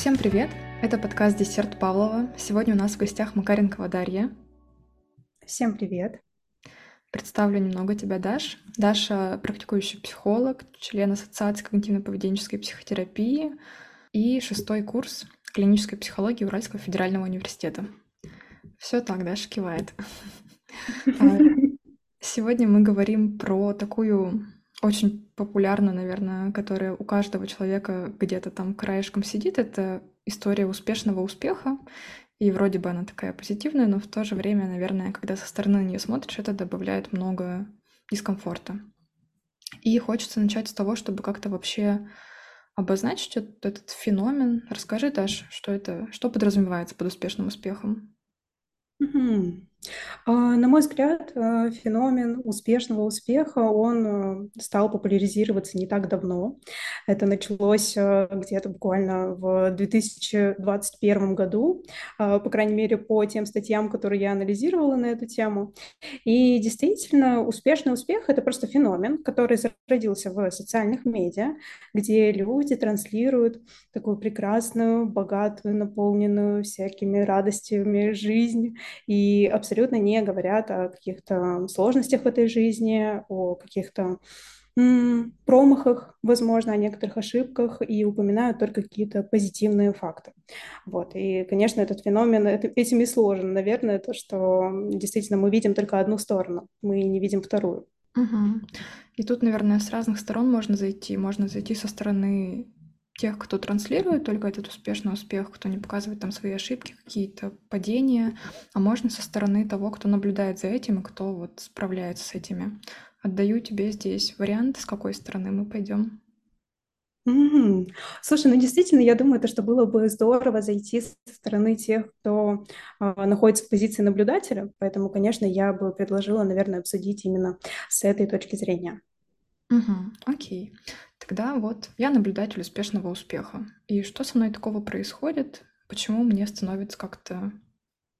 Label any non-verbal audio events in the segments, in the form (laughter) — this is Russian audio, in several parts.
Всем привет! Это подкаст «Десерт Павлова». Сегодня у нас в гостях Макаренкова Дарья. Всем привет! Представлю немного тебя, Даш. Даша — практикующий психолог, член Ассоциации когнитивно-поведенческой психотерапии и шестой курс клинической психологии Уральского федерального университета. Все так, Даша кивает. (laughs) А, сегодня мы говорим про такую очень популярную, наверное, которая у каждого человека где-то там краешком сидит. Это история успешного успеха. И вроде бы она такая позитивная, но в то же время, наверное, когда со стороны на нее смотришь, это добавляет много дискомфорта. И хочется начать с того, чтобы как-то вообще обозначить этот, этот феномен. Расскажи, Даш, что это, что подразумевается под успешным успехом? А, на мой взгляд, э, феномен успешного успеха, он э, стал популяризироваться не так давно. Это началось э, где-то буквально в 2021 году, по крайней мере, по тем статьям, которые я анализировала на эту тему. И действительно, успешный успех– это просто феномен, который зародился в социальных медиа, где люди транслируют такую прекрасную, богатую, наполненную всякими радостями жизнь и абсолютно абсолютно не говорят о каких-то сложностях в этой жизни, о каких-то промахах, возможно, о некоторых ошибках и упоминают только какие-то позитивные факты. Вот. И, конечно, этот феномен этим и сложен. Наверное, то, что действительно мы видим только одну сторону, мы не видим вторую. Угу. И тут, наверное, с разных сторон можно зайти. Можно зайти со стороны тех, кто транслирует только этот успешный успех, кто не показывает там свои ошибки, какие-то падения, а можно со стороны того, кто наблюдает за этим и кто вот справляется с этими. Отдаю тебе здесь вариант, с какой стороны мы пойдем. Mm-hmm. Слушай, ну действительно, я думаю, то, что было бы здорово зайти со стороны тех, кто э, находится в позиции наблюдателя, поэтому, конечно, я бы предложила, наверное, обсудить именно с этой точки зрения. Угу, окей. Тогда вот я наблюдатель успешного успеха. И что со мной такого происходит? Почему мне становится как-то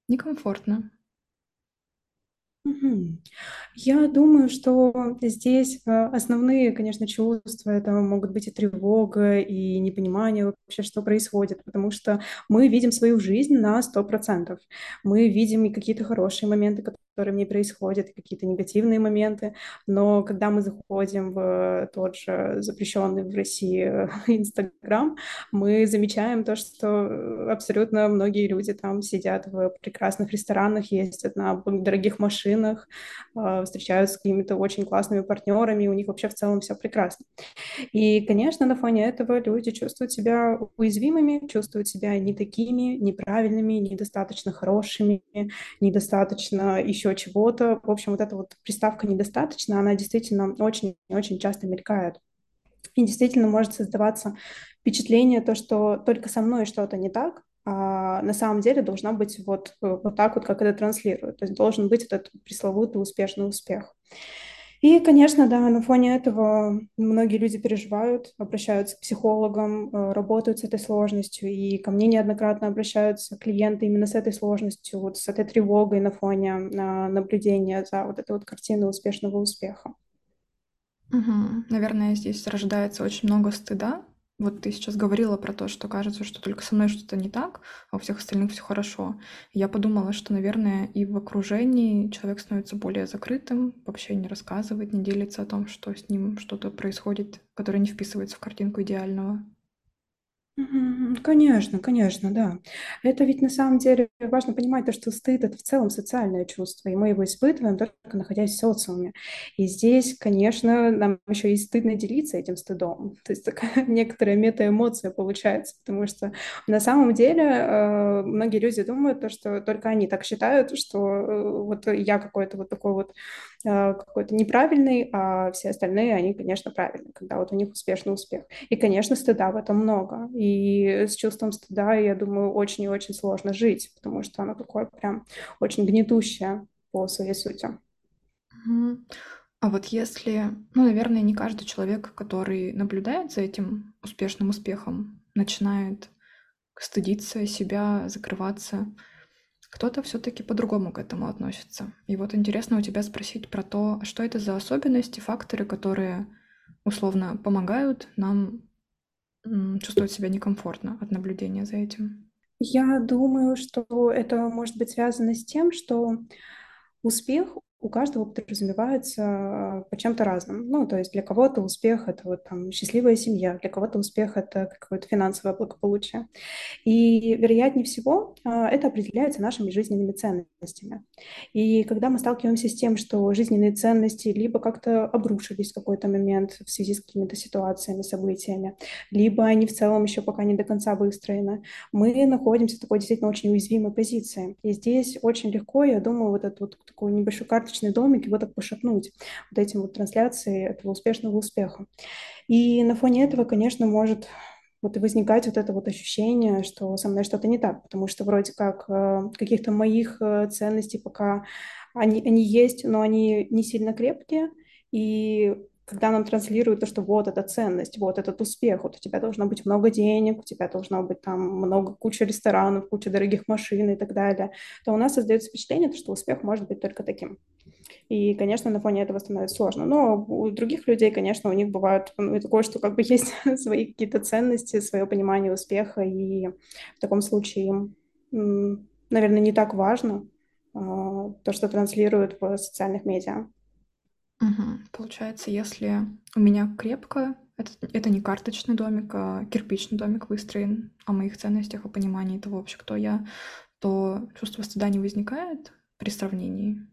некомфортно? Я думаю, что здесь э, основные, конечно, чувства, это могут быть и тревога, и непонимание вообще, что происходит, потому что мы видим свою жизнь на 100%. Мы видим и какие-то хорошие моменты, которые в ней происходят, какие-то негативные моменты, но когда мы заходим в тот же запрещенный в России (laughs) Инстаграм, мы замечаем то, что абсолютно многие люди там сидят в прекрасных ресторанах, ездят на дорогих машинах, а, встречаются с какими-то очень классными партнерами, у них вообще в целом все прекрасно. И, конечно, на фоне этого люди чувствуют себя уязвимыми, чувствуют себя не такими, неправильными, недостаточно хорошими, недостаточно еще чего-то. В общем, вот эта вот приставка «недостаточно», она действительно очень-очень часто мелькает. И действительно может создаваться впечатление, то, что только со мной что-то не так, а на самом деле должна быть вот, э, вот так вот, как это транслирует. То есть должен быть этот пресловутый успешный успех. И, конечно, да, на фоне этого многие люди переживают, обращаются к психологам, э, работают с этой сложностью, и ко мне неоднократно обращаются клиенты именно с этой сложностью, вот с этой тревогой на фоне а, наблюдения за вот этой вот картиной успешного успеха. Угу. Наверное, здесь рождается очень много стыда вот ты сейчас говорила про то, что кажется, что только со мной что-то не так, а у всех остальных все хорошо. Я подумала, что, наверное, и в окружении человек становится более закрытым, вообще не рассказывает, не делится о том, что с ним что-то происходит, которое не вписывается в картинку идеального. Конечно, конечно, да. Это ведь на самом деле важно понимать то, что стыд– это в целом социальное чувство, и мы его испытываем только находясь в социуме. И здесь, конечно, нам еще и стыдно делиться этим стыдом. То есть такая (laughs) некоторая метаэмоция получается, потому что на самом деле э, многие люди думают, то, что только они так считают, что э, вот я какой-то вот такой вот э, какой-то неправильный, а все остальные, они, конечно, правильные, когда вот у них успешный успех. И, конечно, стыда в этом много. И с чувством стыда, я думаю, очень и очень сложно жить, потому что оно такое прям очень гнетущее по своей сути. А вот если, ну, наверное, не каждый человек, который наблюдает за этим успешным успехом, начинает стыдиться себя, закрываться, кто-то все-таки по-другому к этому относится. И вот интересно у тебя спросить про то, что это за особенности, факторы, которые условно помогают нам чувствует себя некомфортно от наблюдения за этим? Я думаю, что это может быть связано с тем, что успех у каждого подразумевается а, по чем-то разным. Ну, то есть для кого-то успех – это вот там счастливая семья, для кого-то успех – это какое-то финансовое благополучие. И, вероятнее всего, а, это определяется нашими жизненными ценностями. И когда мы сталкиваемся с тем, что жизненные ценности либо как-то обрушились в какой-то момент в связи с какими-то ситуациями, событиями, либо они в целом еще пока не до конца выстроены, мы находимся в такой действительно очень уязвимой позиции. И здесь очень легко, я думаю, вот эту вот такую небольшую карточный домик, его так пошатнуть вот этим вот трансляцией этого успешного успеха. И на фоне этого, конечно, может вот и возникать вот это вот ощущение, что со мной что-то не так, потому что вроде как э, каких-то моих э, ценностей пока они, они есть, но они не сильно крепкие, и когда нам транслируют то, что вот эта ценность, вот этот успех, вот у тебя должно быть много денег, у тебя должно быть там много, куча ресторанов, куча дорогих машин и так далее, то у нас создается впечатление, что успех может быть только таким. И, конечно, на фоне этого становится сложно. Но у других людей, конечно, у них бывает ну, такое, что как бы есть (laughs) свои какие-то ценности, свое понимание успеха, и в таком случае им, наверное, не так важно а, то, что транслируют в социальных медиа. Угу. Получается, если у меня крепко, это, это не карточный домик, а кирпичный домик выстроен о моих ценностях, о понимании того вообще, кто я, то чувство стыда не возникает при сравнении.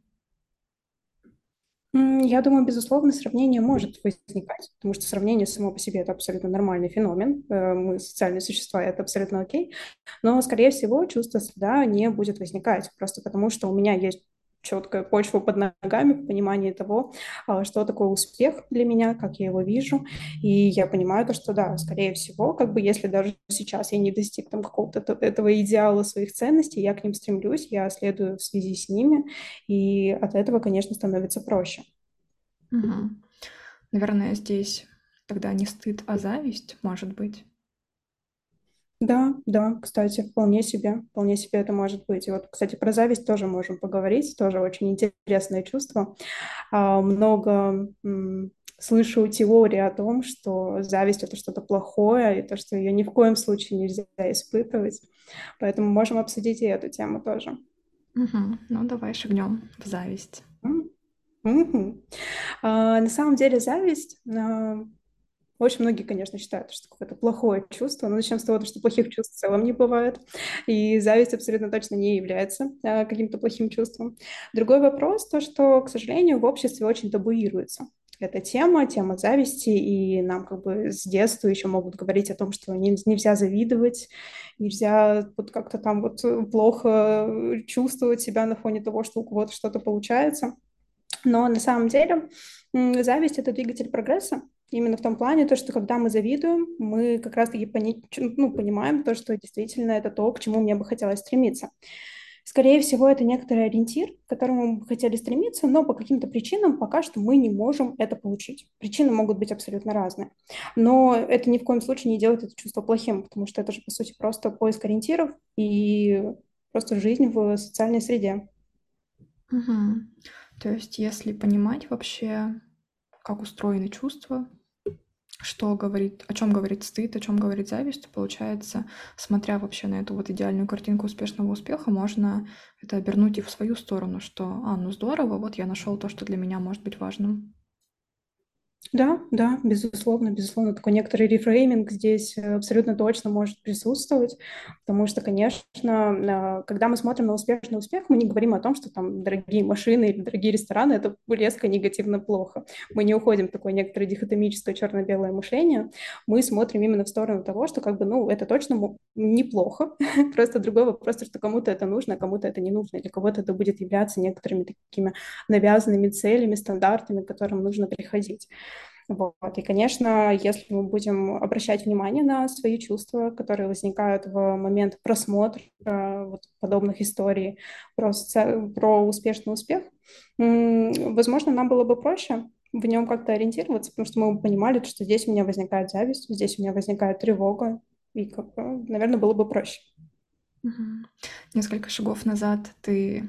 Я думаю, безусловно, сравнение может возникать, потому что сравнение само по себе – это абсолютно нормальный феномен. Э, мы социальные существа, это абсолютно окей. Но, скорее всего, чувство стыда не будет возникать, просто потому что у меня есть четкая почва под ногами, понимание того, а, что такое успех для меня, как я его вижу. И я понимаю то, что да, скорее всего, как бы если даже сейчас я не достиг там какого-то этого идеала своих ценностей, я к ним стремлюсь, я следую в связи с ними, и от этого, конечно, становится проще. Угу. Наверное, здесь тогда не стыд, а зависть, может быть. Да, да, кстати, вполне себе, вполне себе это может быть. И вот, кстати, про зависть тоже можем поговорить, тоже очень интересное чувство. А, много слышу теории о том, что зависть это что-то плохое, и то, что ее ни в коем случае нельзя испытывать. Поэтому можем обсудить и эту тему тоже. Угу. Ну, давай шагнем в зависть. Угу. А, на самом деле зависть а, очень многие, конечно, считают, что какое-то плохое чувство, но начнем с того, что плохих чувств в целом не бывает, и зависть абсолютно точно не является а, каким-то плохим чувством. Другой вопрос, то, что, к сожалению, в обществе очень табуируется эта тема, тема зависти, и нам как бы с детства еще могут говорить о том, что нельзя завидовать, нельзя вот как-то там вот плохо чувствовать себя на фоне того, что у кого-то что-то получается. Но на самом деле зависть — это двигатель прогресса, Именно в том плане, то, что когда мы завидуем, мы как раз-таки пони- ну, понимаем то, что действительно это то, к чему мне бы хотелось стремиться. Скорее всего, это некоторый ориентир, к которому мы бы хотели стремиться, но по каким-то причинам пока что мы не можем это получить. Причины могут быть абсолютно разные. Но это ни в коем случае не делает это чувство плохим, потому что это же, по сути, просто поиск ориентиров и просто жизнь в социальной среде. Угу. То есть, если понимать вообще, как устроены чувства, что говорит, о чем говорит стыд, о чем говорит зависть, то получается, смотря вообще на эту вот идеальную картинку успешного успеха, можно это обернуть и в свою сторону, что, а, ну здорово, вот я нашел то, что для меня может быть важным. Да, да, безусловно, безусловно, такой некоторый рефрейминг здесь э, абсолютно точно может присутствовать, потому что, конечно, а, когда мы смотрим на успешный успех, мы не говорим о том, что там дорогие машины или дорогие рестораны – это резко негативно плохо. Мы не уходим в такое некоторое дихотомическое черно-белое мышление, мы смотрим именно в сторону того, что как бы, ну, это точно неплохо, (laughs) просто другой вопрос, что кому-то это нужно, а кому-то это не нужно, или кого-то это будет являться некоторыми такими навязанными целями, стандартами, к которым нужно приходить. Вот. И, конечно, если мы будем обращать внимание на свои чувства, которые возникают в момент просмотра вот, подобных историй про, соци... про успешный успех, возможно, нам было бы проще в нем как-то ориентироваться, потому что мы понимали, что здесь у меня возникает зависть, здесь у меня возникает тревога, и, как бы, наверное, было бы проще. Несколько шагов назад ты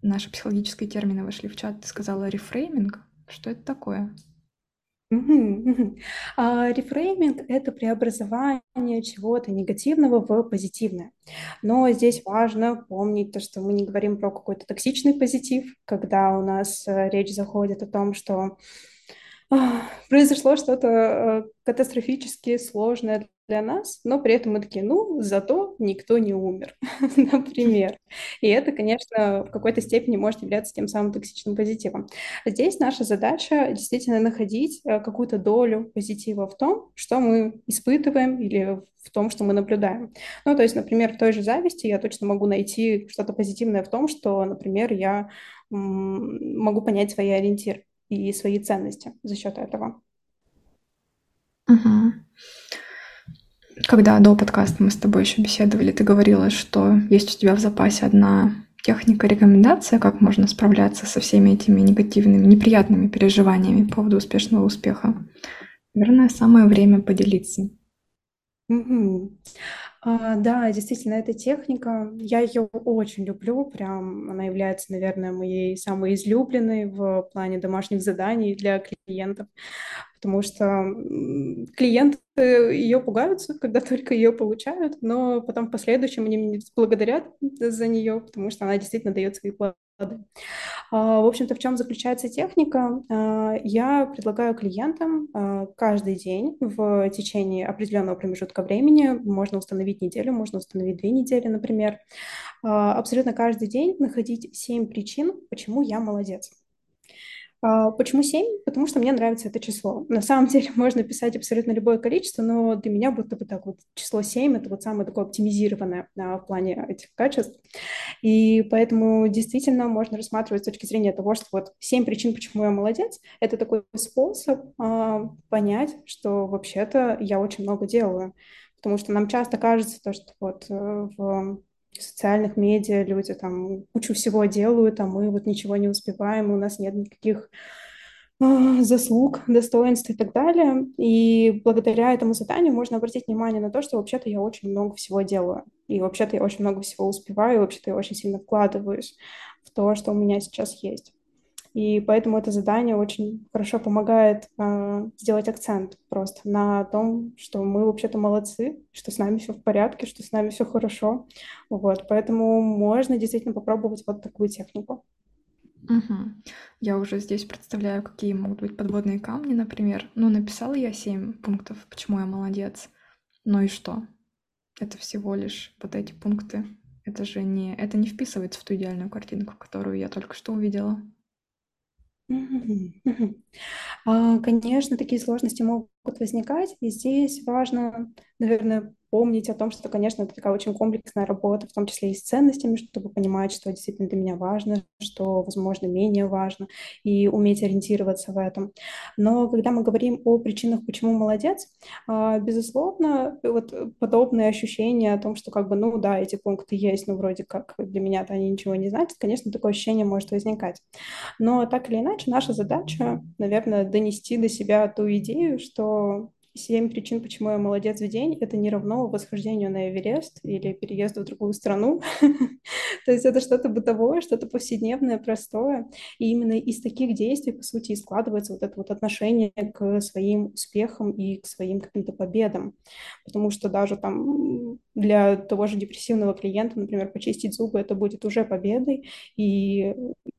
наши психологические термины вошли в чат, ты сказала рефрейминг. Что это такое? А, Рефрейминг– это преобразование чего-то негативного в позитивное. Но здесь важно помнить то, что мы не говорим про какой-то токсичный позитив, когда у нас э, речь заходит о том, что произошло что-то э, катастрофически сложное для нас, но при этом мы такие, ну, зато никто не умер, (laughs) например. И это, конечно, в какой-то степени может являться тем самым токсичным позитивом. Здесь наша задача действительно находить э, какую-то долю позитива в том, что мы испытываем или в том, что мы наблюдаем. Ну, то есть, например, в той же зависти я точно могу найти что-то позитивное в том, что, например, я могу понять свои ориентиры и свои ценности за счет этого. Мгм. Когда до подкаста мы с тобой еще беседовали, ты говорила, что есть у тебя в запасе одна техника рекомендация, как можно справляться со всеми этими негативными, неприятными переживаниями по поводу успешного успеха. Наверное, самое время поделиться. Мгм. А, да, действительно, эта техника, я ее очень люблю, прям она является, наверное, моей самой излюбленной в плане домашних заданий для клиентов, потому что клиенты ее пугаются, когда (laughs) только ее получают, но потом в последующем они мне благодарят за нее, потому что она действительно дает свои плоды. А, В общем-то, в чем заключается техника? А, Я предлагаю клиентам а, каждый день в течение определенного промежутка времени, можно установить неделю, можно установить две недели, например, абсолютно каждый день находить семь причин, почему я молодец. А, Почему 7? Потому что мне нравится это число. На самом (laughs) деле можно писать абсолютно любое количество, но для меня будто бы так вот число 7 это вот самое такое оптимизированное а, в плане этих качеств. И поэтому действительно можно рассматривать с точки зрения того, что вот 7 причин, почему я молодец, это такой способ а, понять, что вообще-то я очень много делаю. Потому что нам часто кажется, то, что вот э, в социальных медиа люди там кучу всего делают, а мы вот ничего не успеваем, у нас нет никаких а, заслуг, достоинств и так далее. И благодаря этому заданию можно обратить внимание на то, что вообще-то я очень много всего делаю. И вообще-то я очень много всего успеваю, и вообще-то я очень сильно вкладываюсь в то, что у меня сейчас есть. И поэтому это задание очень хорошо помогает э, сделать акцент просто на том, что мы вообще-то молодцы, что с нами все в порядке, что с нами все хорошо. Вот, поэтому можно действительно попробовать вот такую технику. Мгм. Я уже здесь представляю, какие могут быть подводные камни, например. Ну, написала я семь пунктов, почему я молодец. Ну и что? Это всего лишь вот эти пункты. Это же не, это не вписывается в ту идеальную картинку, которую я только что увидела. А, Конечно, такие сложности могут возникать, и здесь важно, наверное, помнить о том, что, конечно, это такая очень комплексная работа, в том числе и с ценностями, чтобы понимать, что действительно для меня важно, что, возможно, менее важно, и уметь ориентироваться в этом. Но когда мы говорим о причинах, почему молодец, а, безусловно, вот подобные ощущения о том, что как бы, ну да, эти пункты есть, но вроде как для меня-то они ничего не значат, конечно, такое ощущение может возникать. Но так или иначе, наша задача, наверное, донести до себя ту идею, что семь причин, почему я молодец в день, это не равно восхождению на Эверест или переезду в другую страну. (laughs) То есть это что-то бытовое, что-то повседневное, простое. И именно из таких действий, по сути, и складывается вот это вот отношение к своим успехам и к своим каким-то победам. Потому что даже там для того же депрессивного клиента, например, почистить зубы, это будет уже победой. И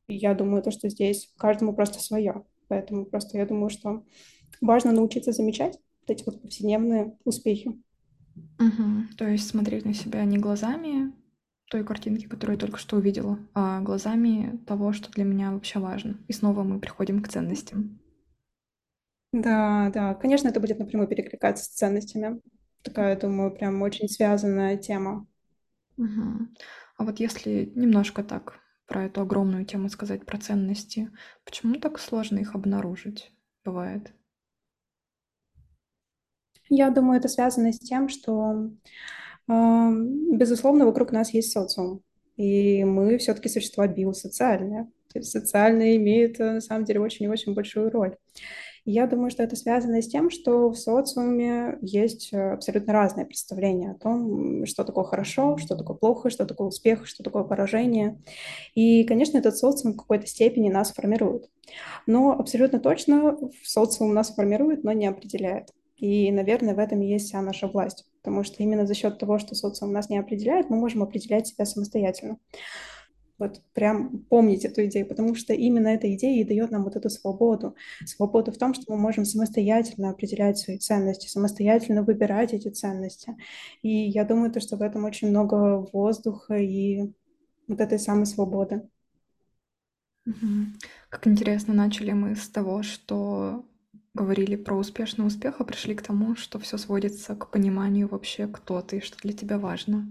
я думаю, то, что здесь каждому просто свое. Поэтому просто я думаю, что важно научиться замечать вот эти вот повседневные успехи. Мгм. То есть смотреть на себя не глазами той картинки, которую я только что увидела, а глазами того, что для меня вообще важно. И снова мы приходим к ценностям. Да, да, конечно, это будет напрямую перекликаться с ценностями. Такая, думаю, прям очень связанная тема. Мгм. А вот если немножко так про эту огромную тему сказать, про ценности, почему так сложно их обнаружить? Бывает. Я думаю, это связано с тем, что, эм, безусловно, вокруг нас есть социум, и мы все-таки существа биосоциальные. То есть социальные имеют, э, на самом деле, очень и очень большую роль. Я думаю, что это связано с тем, что в социуме есть э, абсолютно разные представления о том, что такое хорошо, что такое плохо, что такое успех, что такое поражение. И, конечно, этот социум в какой-то степени нас формирует. Но абсолютно точно социум нас формирует, но не определяет. И, наверное, в этом и есть вся наша власть, потому что именно за счет того, что социум нас не определяет, мы можем определять себя самостоятельно. Вот прям помнить эту идею, потому что именно эта идея и дает нам вот эту свободу. Свободу в том, что мы можем самостоятельно определять свои ценности, самостоятельно выбирать эти ценности. И я думаю, то, что в этом очень много воздуха и вот этой самой свободы. Как интересно, начали мы с того, что говорили про успешный успех, а пришли к тому, что все сводится к пониманию вообще, кто ты что для тебя важно.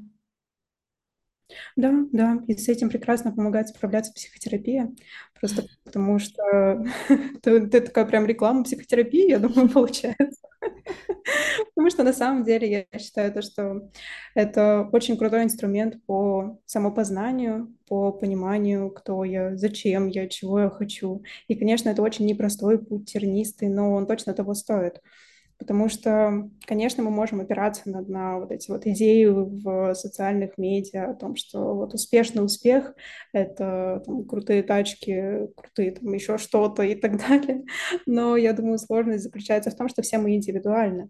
Да, да, и с этим прекрасно помогает справляться психотерапия, просто потому что (laughs) ты такая прям реклама психотерапии, я думаю, (laughs) получается. Потому что на самом деле я считаю, то, что это очень крутой инструмент по самопознанию, по пониманию, кто я, зачем я, чего я хочу. И, конечно, это очень непростой путь, тернистый, но он точно того стоит потому что, конечно, мы можем опираться на, на вот эти вот идеи в социальных медиа о том, что вот успешный успех — это там, крутые тачки, крутые там еще что-то и так далее. Но я думаю, сложность заключается в том, что все мы индивидуальны.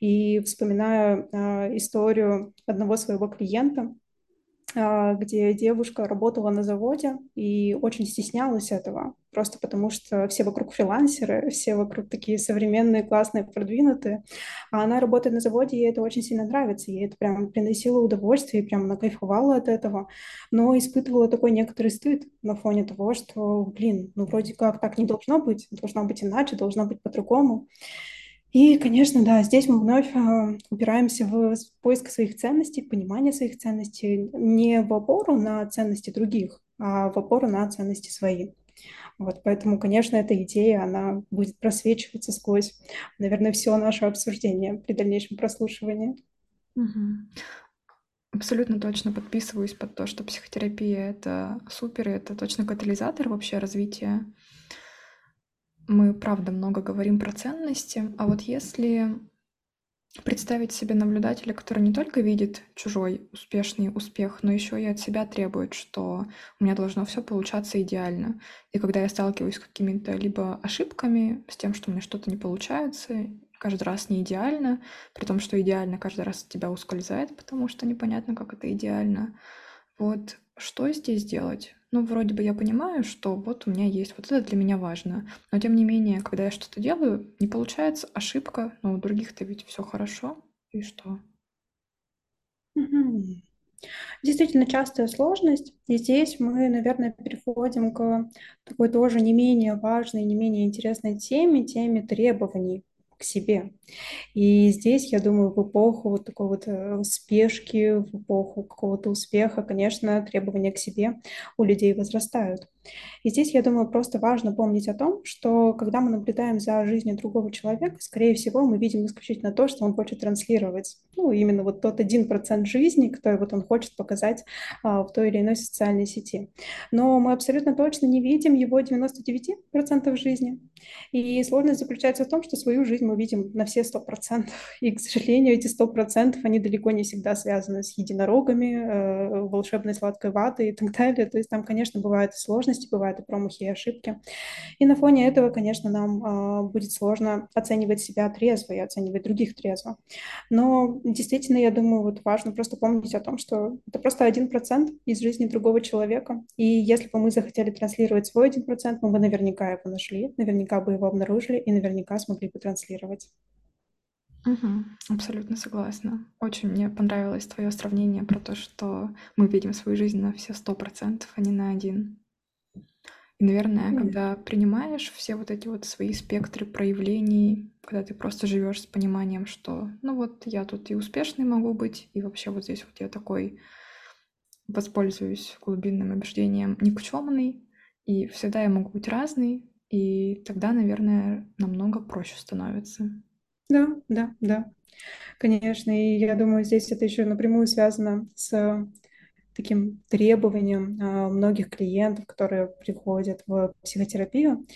И вспоминаю э, историю одного своего клиента, а, где девушка работала на заводе и очень стеснялась этого, просто потому что все вокруг фрилансеры, все вокруг такие современные, классные, продвинутые, а она работает на заводе, ей это очень сильно нравится, ей это прям приносило удовольствие, и прям она кайфовала от этого, но испытывала такой некоторый стыд на фоне того, что, блин, ну вроде как так не должно быть, должно быть иначе, должно быть по-другому. И, конечно, да, здесь мы вновь э, упираемся в поиск своих ценностей, понимание своих ценностей, не в опору на ценности других, а в опору на ценности свои. Вот, поэтому, конечно, эта идея, она будет просвечиваться сквозь, наверное, все наше обсуждение при дальнейшем прослушивании. Абсолютно точно подписываюсь под то, что психотерапия — это супер, это точно катализатор вообще развития мы, правда, много говорим про ценности, а вот если представить себе наблюдателя, который не только видит чужой успешный успех, но еще и от себя требует, что у меня должно все получаться идеально. И когда я сталкиваюсь с какими-то либо ошибками, с тем, что у меня что-то не получается, каждый раз не идеально, при том, что идеально каждый раз от тебя ускользает, потому что непонятно, как это идеально. Вот что здесь делать? Ну, вроде бы я понимаю, что вот у меня есть, вот это для меня важно. Но тем не менее, когда я что-то делаю, не получается ошибка, но у других-то ведь все хорошо. И что? Действительно частая сложность. И здесь мы, наверное, переходим к такой тоже не менее важной, не менее интересной теме, теме требований себе. И здесь, я думаю, в эпоху вот такой вот э, спешки, в эпоху какого-то успеха, конечно, требования к себе у людей возрастают. И здесь, я думаю, просто важно помнить о том, что когда мы наблюдаем за жизнью другого человека, скорее всего, мы видим исключительно то, что он хочет транслировать. Ну, именно вот тот один процент жизни, который вот он хочет показать а, в той или иной социальной сети. Но мы абсолютно точно не видим его 99% жизни. И сложность заключается в том, что свою жизнь мы видим на все 100%. (laughs) И, к сожалению, эти 100% они далеко не всегда связаны с единорогами, э, волшебной сладкой ватой и так далее. То есть там, конечно, бывают сложности, бывают и промахи, и ошибки. И на фоне этого, конечно, нам э, будет сложно оценивать себя трезво и оценивать других трезво. Но действительно, я думаю, вот важно просто помнить о том, что это просто один процент из жизни другого человека. И если бы мы захотели транслировать свой один процент, мы бы наверняка его нашли, наверняка бы его обнаружили и наверняка смогли бы транслировать. Угу, абсолютно согласна. Очень мне понравилось твое сравнение про то, что мы видим свою жизнь на все сто процентов, а не на один. И, наверное, mm. когда принимаешь все вот эти вот свои спектры проявлений, когда ты просто живешь с пониманием, что, ну вот я тут и успешный могу быть, и вообще вот здесь вот я такой воспользуюсь глубинным убеждением никчемный, и всегда я могу быть разный, и тогда, наверное, намного проще становится. Да, да, да. Конечно, и я думаю, здесь это еще напрямую связано с таким требованием а, многих клиентов, которые приходят в психотерапию,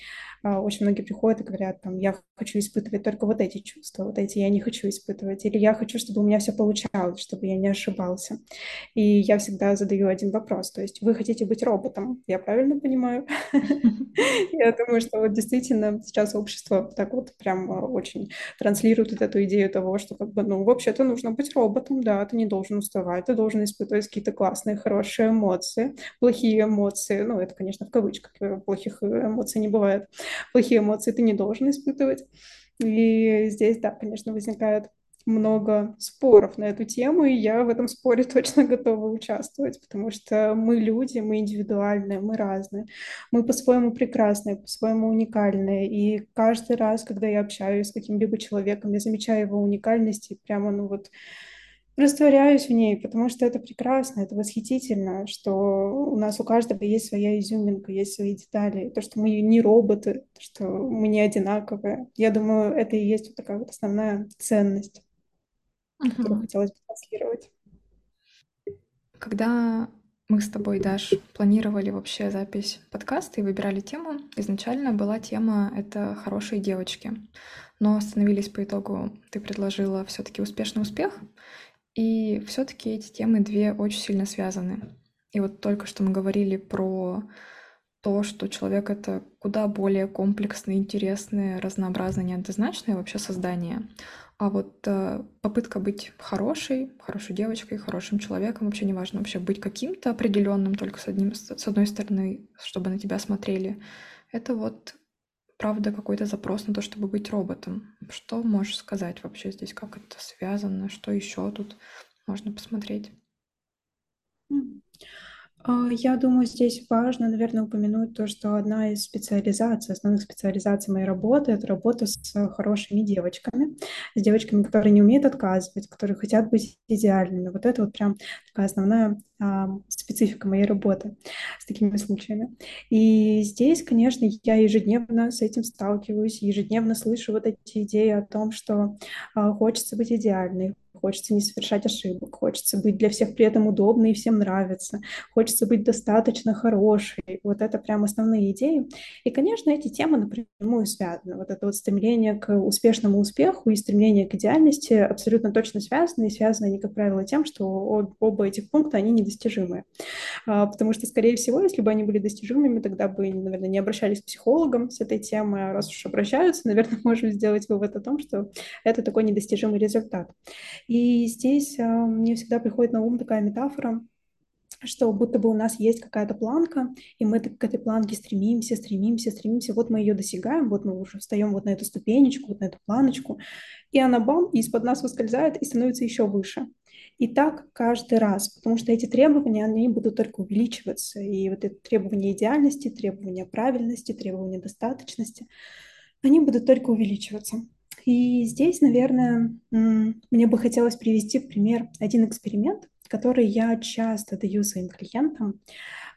очень многие приходят и говорят, там, я хочу испытывать только вот эти чувства, вот эти я не хочу испытывать, или я хочу, чтобы у меня все получалось, чтобы я не ошибался. И я всегда задаю один вопрос, то есть вы хотите быть роботом, я правильно понимаю? (laughs) (laughs) Я думаю, что вот действительно сейчас общество так вот прям а, очень транслирует вот эту идею того, что как бы, ну, вообще-то нужно быть роботом, да, ты не должен уставать, ты должен испытывать какие-то классные, хорошие эмоции, плохие эмоции, ну, это, конечно, в кавычках, э, плохих эмоций не бывает, плохие эмоции ты не должен испытывать. И здесь, да, конечно, возникает много споров на эту тему, и я в этом споре (laughs) точно готова участвовать, потому что мы люди, мы индивидуальные, мы разные, мы по-своему прекрасные, по-своему уникальные, и каждый раз, когда я общаюсь с каким-либо человеком, я замечаю его уникальность, и прямо, ну вот, растворяюсь в ней, потому что это прекрасно, это восхитительно, что у нас у каждого есть своя изюминка, есть свои детали, то, что мы не роботы, что мы не одинаковые. Я думаю, это и есть вот такая вот основная ценность, угу. которую хотелось бы транслировать. Когда мы с тобой, Даш, планировали вообще запись подкаста и выбирали тему, изначально была тема «Это хорошие девочки». Но остановились по итогу, ты предложила все таки успешный успех, и все-таки эти темы две очень сильно связаны. И вот только что мы говорили про то, что человек — это куда более комплексное, интересное, разнообразное, неоднозначное вообще создание. А вот э, попытка быть хорошей, хорошей девочкой, хорошим человеком, вообще неважно, вообще быть каким-то определенным только с, одним, с одной стороны, чтобы на тебя смотрели, это вот правда какой-то запрос на то, чтобы быть роботом. Что можешь сказать вообще здесь, как это связано, что еще тут можно посмотреть? А, я думаю, здесь важно, наверное, упомянуть то, что одна из специализаций, основных специализаций моей работы, это работа с хорошими девочками, с девочками, которые не умеют отказывать, которые хотят быть идеальными. Вот это вот прям такая основная а, специфика моей работы с такими случаями. И здесь, конечно, я ежедневно с этим сталкиваюсь, ежедневно слышу вот эти идеи о том, что а, хочется быть идеальной, хочется не совершать ошибок, хочется быть для всех при этом удобной и всем нравится, хочется быть достаточно хорошей. Вот это прям основные идеи. И, конечно, эти темы напрямую связаны. Вот это вот стремление к успешному успеху и стремление к идеальности абсолютно точно связаны, и связаны они, как правило, тем, что оба этих пункта, они недостижимы. А, потому что, скорее всего, если бы они были достижимыми, тогда бы, наверное, не обращались к психологам с этой темой, а раз уж обращаются, наверное, (laughs) можем сделать вывод о том, что это такой недостижимый результат. И здесь а, мне всегда приходит на ум такая метафора, что будто бы у нас есть какая-то планка, и мы к этой планке стремимся, стремимся, стремимся, вот мы ее достигаем, вот мы уже встаем вот на эту ступенечку, вот на эту планочку, и она бам, из-под нас выскользает и становится еще выше. И так каждый раз, потому что эти требования, они будут только увеличиваться, и вот это требования идеальности, требования правильности, требования достаточности, они будут только увеличиваться. И здесь, наверное, мне бы хотелось привести в пример один эксперимент, который я часто даю своим клиентам.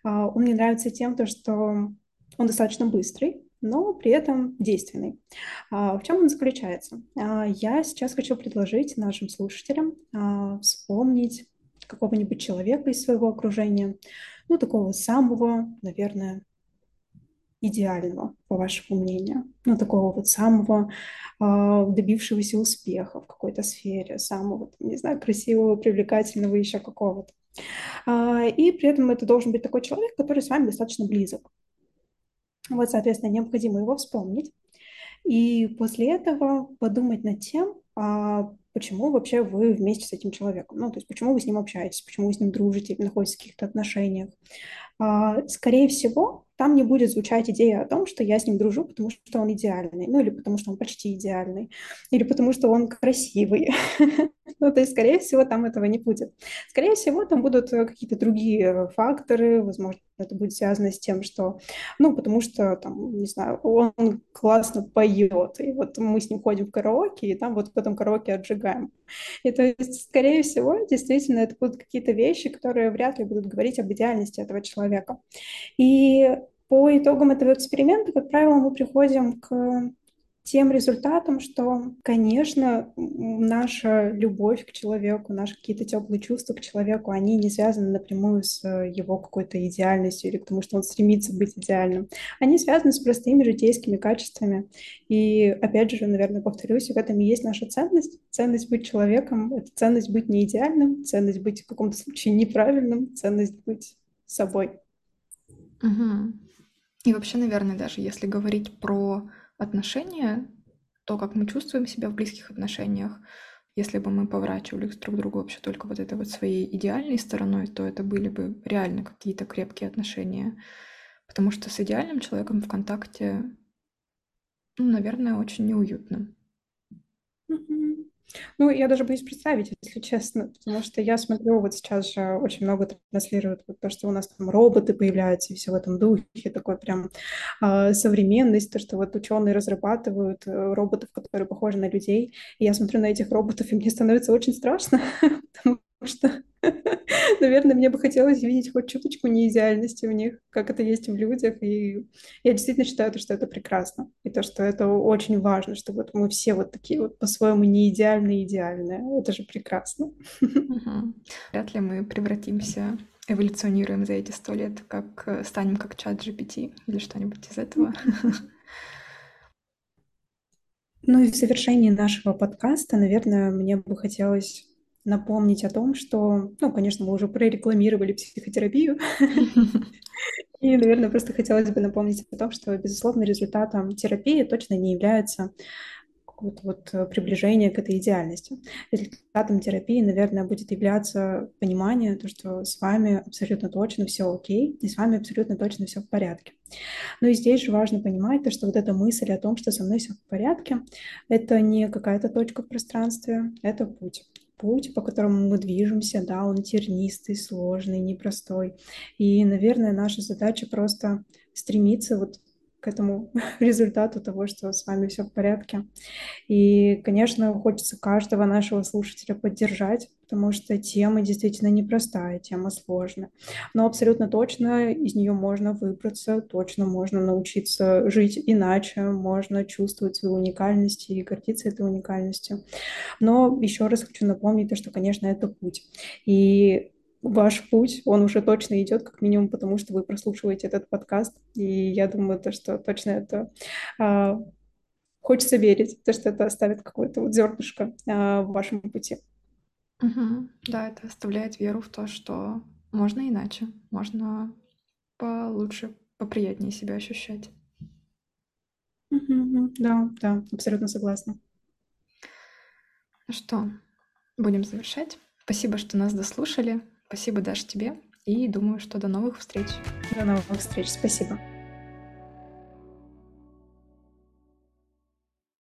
А, он мне нравится тем, что он достаточно быстрый, но при этом действенный. А, в чем он заключается? А, я сейчас хочу предложить нашим слушателям вспомнить какого-нибудь человека из своего окружения, ну, такого самого, наверное, идеального, по вашему мнению? Ну, такого вот самого э, добившегося успеха в какой-то сфере, самого, не знаю, красивого, привлекательного еще какого-то. Э, и при этом это должен быть такой человек, который с вами достаточно близок. Вот, соответственно, необходимо его вспомнить. И после этого подумать над тем, а почему вообще вы вместе с этим человеком, ну, то есть почему вы с ним общаетесь, почему вы с ним дружите находитесь в каких-то отношениях. А, скорее всего, там не будет звучать идея о том, что я с ним дружу, потому что он идеальный, ну или потому что он почти идеальный, или потому что он красивый. (laughs) ну, то есть, скорее всего, там этого не будет. Скорее всего, там будут какие-то другие факторы, возможно, это будет связано с тем, что, ну, потому что, там, не знаю, он классно поет, и вот мы с ним ходим в караоке, и там вот в этом караоке отжигаем. И то есть, скорее всего, действительно, это будут какие-то вещи, которые вряд ли будут говорить об идеальности этого человека. И по итогам этого эксперимента, как правило, мы приходим к тем результатом, что, конечно, наша любовь к человеку, наши какие-то теплые чувства к человеку, они не связаны напрямую с его какой-то идеальностью или потому что он стремится быть идеальным. Они связаны с простыми житейскими качествами. И, опять же, наверное, повторюсь, в этом и есть наша ценность. Ценность быть человеком — это ценность быть не идеальным, ценность быть в каком-то случае неправильным, ценность быть собой. Угу. И вообще, наверное, даже если говорить про отношения, то, как мы чувствуем себя в близких отношениях, если бы мы поворачивали друг к другу вообще только вот этой вот своей идеальной стороной, то это были бы реально какие-то крепкие отношения. Потому что с идеальным человеком в контакте, ну, наверное, очень неуютно. Ну, я даже боюсь представить, если честно, потому что я смотрю, вот сейчас же очень много транслируют вот то, что у нас там роботы появляются и все в этом духе, такой прям э, современность, то, что вот ученые разрабатывают э, роботов, которые похожи на людей, и я смотрю на этих роботов, и мне становится очень страшно, (laughs) потому что (laughs) Наверное, мне бы хотелось видеть хоть чуточку неидеальности в них, как это есть в людях. И я действительно считаю, что это прекрасно. И то, что это очень важно, что вот мы все вот такие вот по-своему не идеальные. Это же прекрасно. (laughs) Вряд ли мы превратимся эволюционируем за эти сто лет, как э, станем как чат GPT или что-нибудь из этого. Ну и в завершении нашего подкаста, наверное, мне бы хотелось напомнить о том, что, ну, конечно, мы уже прорекламировали психотерапию, (laughs) и, наверное, просто хотелось бы напомнить о том, что, безусловно, результатом терапии точно не является какое-то вот приближение к этой идеальности. Результатом терапии, наверное, будет являться понимание, то, что с вами абсолютно точно все окей, и с вами абсолютно точно все в порядке. Но и здесь же важно понимать, то, что вот эта мысль о том, что со мной все в порядке, это не какая-то точка в пространстве, это путь путь, по которому мы движемся, да, он тернистый, сложный, непростой. И, наверное, наша задача просто стремиться вот к этому (laughs) результату того, что с вами все в порядке. И, конечно, хочется каждого нашего слушателя поддержать, потому что тема действительно непростая, тема сложная. Но абсолютно точно из нее можно выбраться, точно можно научиться жить иначе, можно чувствовать свою уникальность и гордиться этой уникальностью. Но еще раз хочу напомнить то, что, конечно, это путь. И ваш путь, он уже точно идет, как минимум, потому что вы прослушиваете этот подкаст. И я думаю, то, что точно это а, хочется верить, то, что это оставит какое-то вот зернышко а, в вашем пути. Угу. Да, это оставляет веру в то, что можно иначе, можно получше, поприятнее себя ощущать. Угу, да, да, абсолютно согласна. Ну что, будем завершать. Спасибо, что нас дослушали. Спасибо, Даша, тебе. И думаю, что до новых встреч. До новых встреч. Спасибо.